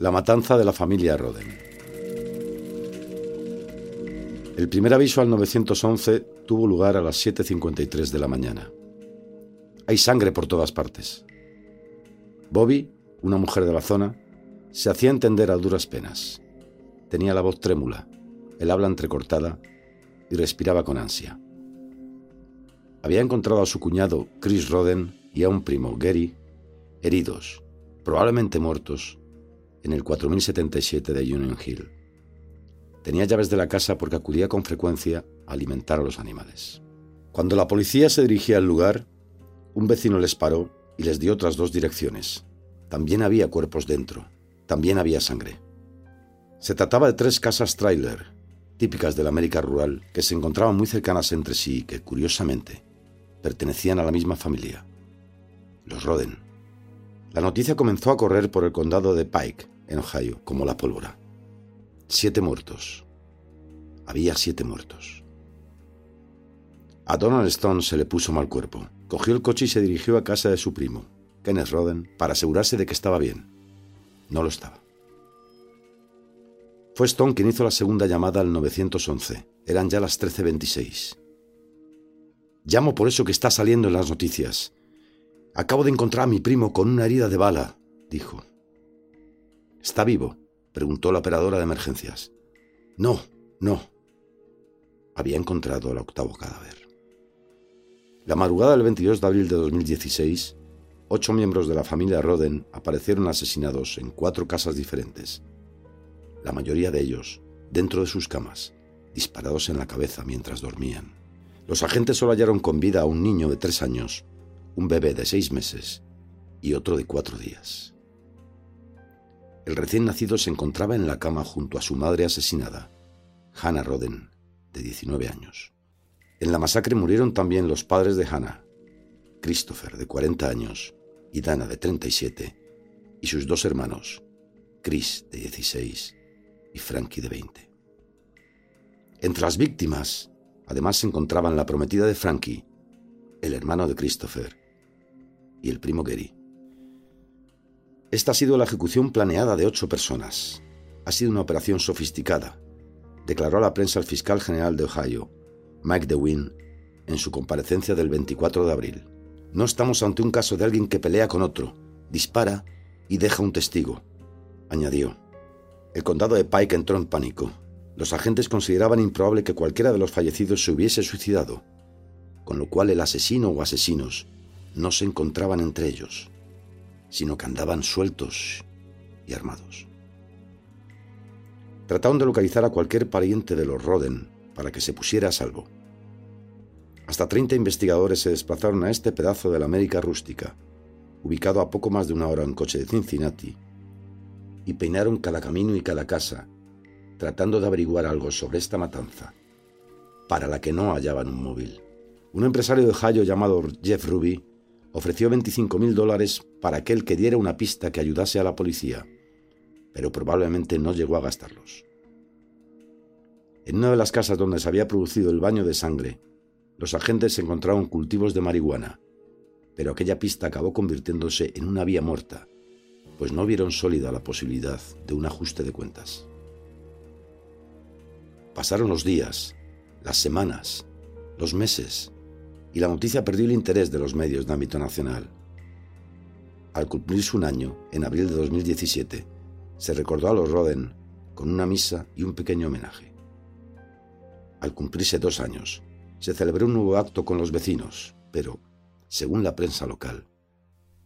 La matanza de la familia Roden. El primer aviso al 911 tuvo lugar a las 7.53 de la mañana. Hay sangre por todas partes. Bobby, una mujer de la zona, se hacía entender a duras penas. Tenía la voz trémula, el habla entrecortada y respiraba con ansia. Había encontrado a su cuñado Chris Roden y a un primo, Gary, heridos, probablemente muertos, en el 4077 de Union Hill. Tenía llaves de la casa porque acudía con frecuencia a alimentar a los animales. Cuando la policía se dirigía al lugar, un vecino les paró y les dio otras dos direcciones. También había cuerpos dentro, también había sangre. Se trataba de tres casas trailer, típicas de la América rural, que se encontraban muy cercanas entre sí y que, curiosamente, pertenecían a la misma familia, los Roden. La noticia comenzó a correr por el condado de Pike, en Ohio, como la pólvora. Siete muertos. Había siete muertos. A Donald Stone se le puso mal cuerpo. Cogió el coche y se dirigió a casa de su primo, Kenneth Roden, para asegurarse de que estaba bien. No lo estaba. Fue Stone quien hizo la segunda llamada al 911. Eran ya las 13.26. Llamo por eso que está saliendo en las noticias. Acabo de encontrar a mi primo con una herida de bala, dijo. ¿Está vivo? preguntó la operadora de emergencias. No, no. Había encontrado el octavo cadáver. La madrugada del 22 de abril de 2016, ocho miembros de la familia Roden aparecieron asesinados en cuatro casas diferentes. La mayoría de ellos dentro de sus camas, disparados en la cabeza mientras dormían. Los agentes solo hallaron con vida a un niño de tres años un bebé de seis meses y otro de cuatro días. El recién nacido se encontraba en la cama junto a su madre asesinada, Hannah Roden, de 19 años. En la masacre murieron también los padres de Hannah, Christopher, de 40 años, y Dana, de 37, y sus dos hermanos, Chris, de 16, y Frankie, de 20. Entre las víctimas, además se encontraban la prometida de Frankie, el hermano de Christopher, y el primo Gary. Esta ha sido la ejecución planeada de ocho personas. Ha sido una operación sofisticada, declaró a la prensa el fiscal general de Ohio, Mike DeWin, en su comparecencia del 24 de abril. No estamos ante un caso de alguien que pelea con otro, dispara y deja un testigo, añadió. El condado de Pike entró en pánico. Los agentes consideraban improbable que cualquiera de los fallecidos se hubiese suicidado, con lo cual el asesino o asesinos no se encontraban entre ellos, sino que andaban sueltos y armados. Trataron de localizar a cualquier pariente de los Roden para que se pusiera a salvo. Hasta 30 investigadores se desplazaron a este pedazo de la América rústica, ubicado a poco más de una hora en coche de Cincinnati, y peinaron cada camino y cada casa, tratando de averiguar algo sobre esta matanza, para la que no hallaban un móvil. Un empresario de Ohio llamado Jeff Ruby ofreció 25 mil dólares para aquel que diera una pista que ayudase a la policía, pero probablemente no llegó a gastarlos. En una de las casas donde se había producido el baño de sangre, los agentes encontraron cultivos de marihuana, pero aquella pista acabó convirtiéndose en una vía muerta, pues no vieron sólida la posibilidad de un ajuste de cuentas. Pasaron los días, las semanas, los meses, y la noticia perdió el interés de los medios de ámbito nacional. Al cumplirse un año, en abril de 2017, se recordó a los Roden con una misa y un pequeño homenaje. Al cumplirse dos años, se celebró un nuevo acto con los vecinos, pero, según la prensa local,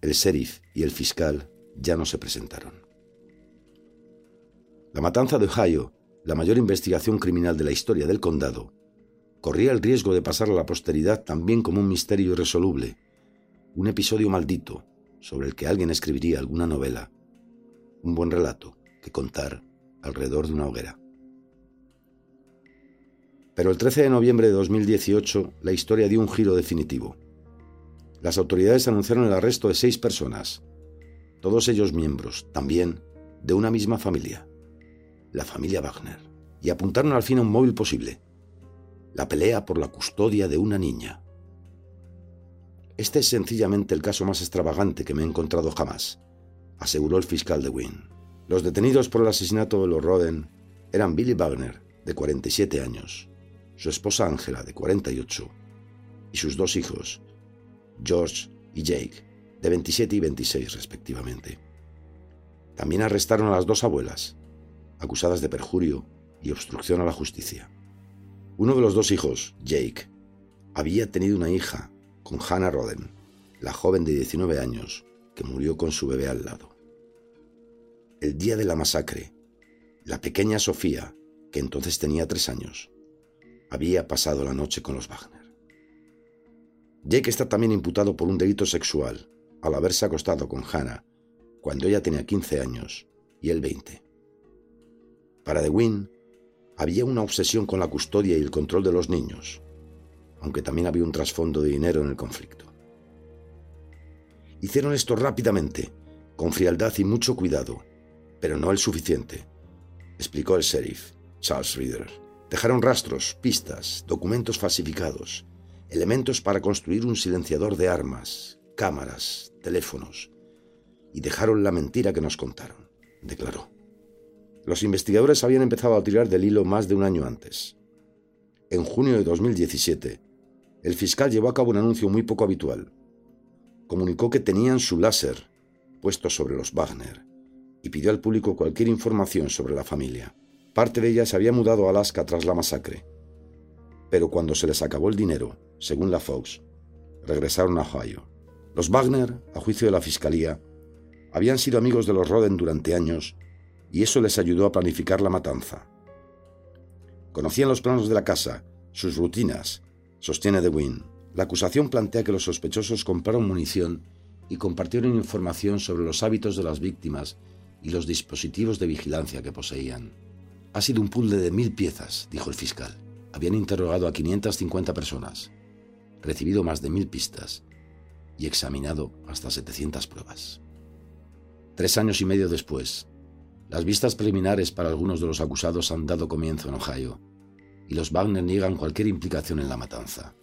el sheriff y el fiscal ya no se presentaron. La matanza de Ohio, la mayor investigación criminal de la historia del condado, corría el riesgo de pasar a la posteridad también como un misterio irresoluble, un episodio maldito sobre el que alguien escribiría alguna novela, un buen relato que contar alrededor de una hoguera. Pero el 13 de noviembre de 2018 la historia dio un giro definitivo. Las autoridades anunciaron el arresto de seis personas, todos ellos miembros, también, de una misma familia, la familia Wagner, y apuntaron al fin a un móvil posible, la pelea por la custodia de una niña. Este es sencillamente el caso más extravagante que me he encontrado jamás, aseguró el fiscal de Wynne. Los detenidos por el asesinato de los Roden eran Billy Wagner, de 47 años, su esposa Angela, de 48, y sus dos hijos, George y Jake, de 27 y 26 respectivamente. También arrestaron a las dos abuelas, acusadas de perjurio y obstrucción a la justicia. Uno de los dos hijos, Jake, había tenido una hija con Hannah Roden, la joven de 19 años que murió con su bebé al lado. El día de la masacre, la pequeña Sofía, que entonces tenía tres años, había pasado la noche con los Wagner. Jake está también imputado por un delito sexual al haberse acostado con Hannah cuando ella tenía 15 años y él 20. Para DeWin había una obsesión con la custodia y el control de los niños, aunque también había un trasfondo de dinero en el conflicto. Hicieron esto rápidamente, con frialdad y mucho cuidado, pero no el suficiente, explicó el sheriff, Charles Reader. Dejaron rastros, pistas, documentos falsificados, elementos para construir un silenciador de armas, cámaras, teléfonos, y dejaron la mentira que nos contaron, declaró. Los investigadores habían empezado a tirar del hilo más de un año antes. En junio de 2017, el fiscal llevó a cabo un anuncio muy poco habitual. Comunicó que tenían su láser puesto sobre los Wagner y pidió al público cualquier información sobre la familia. Parte de ella se había mudado a Alaska tras la masacre. Pero cuando se les acabó el dinero, según la Fox, regresaron a Ohio. Los Wagner, a juicio de la fiscalía, habían sido amigos de los Roden durante años y eso les ayudó a planificar la matanza. Conocían los planos de la casa, sus rutinas, sostiene DeWin. La acusación plantea que los sospechosos compraron munición y compartieron información sobre los hábitos de las víctimas y los dispositivos de vigilancia que poseían. Ha sido un puzzle de mil piezas, dijo el fiscal. Habían interrogado a 550 personas, recibido más de mil pistas y examinado hasta 700 pruebas. Tres años y medio después, las vistas preliminares para algunos de los acusados han dado comienzo en Ohio y los Wagner niegan cualquier implicación en la matanza.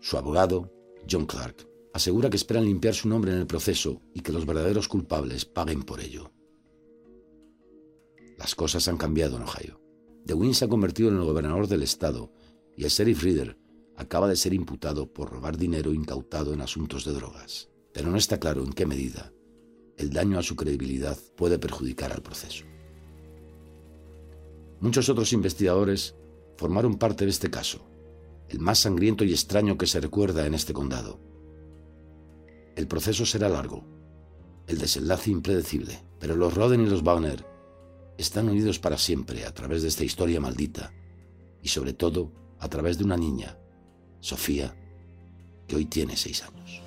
Su abogado, John Clark, asegura que esperan limpiar su nombre en el proceso y que los verdaderos culpables paguen por ello. Las cosas han cambiado en Ohio. DeWin se ha convertido en el gobernador del estado y el sheriff Reader acaba de ser imputado por robar dinero incautado en asuntos de drogas. Pero no está claro en qué medida el daño a su credibilidad puede perjudicar al proceso. Muchos otros investigadores formaron parte de este caso, el más sangriento y extraño que se recuerda en este condado. El proceso será largo, el desenlace impredecible, pero los Roden y los Wagner están unidos para siempre a través de esta historia maldita y sobre todo a través de una niña, Sofía, que hoy tiene seis años.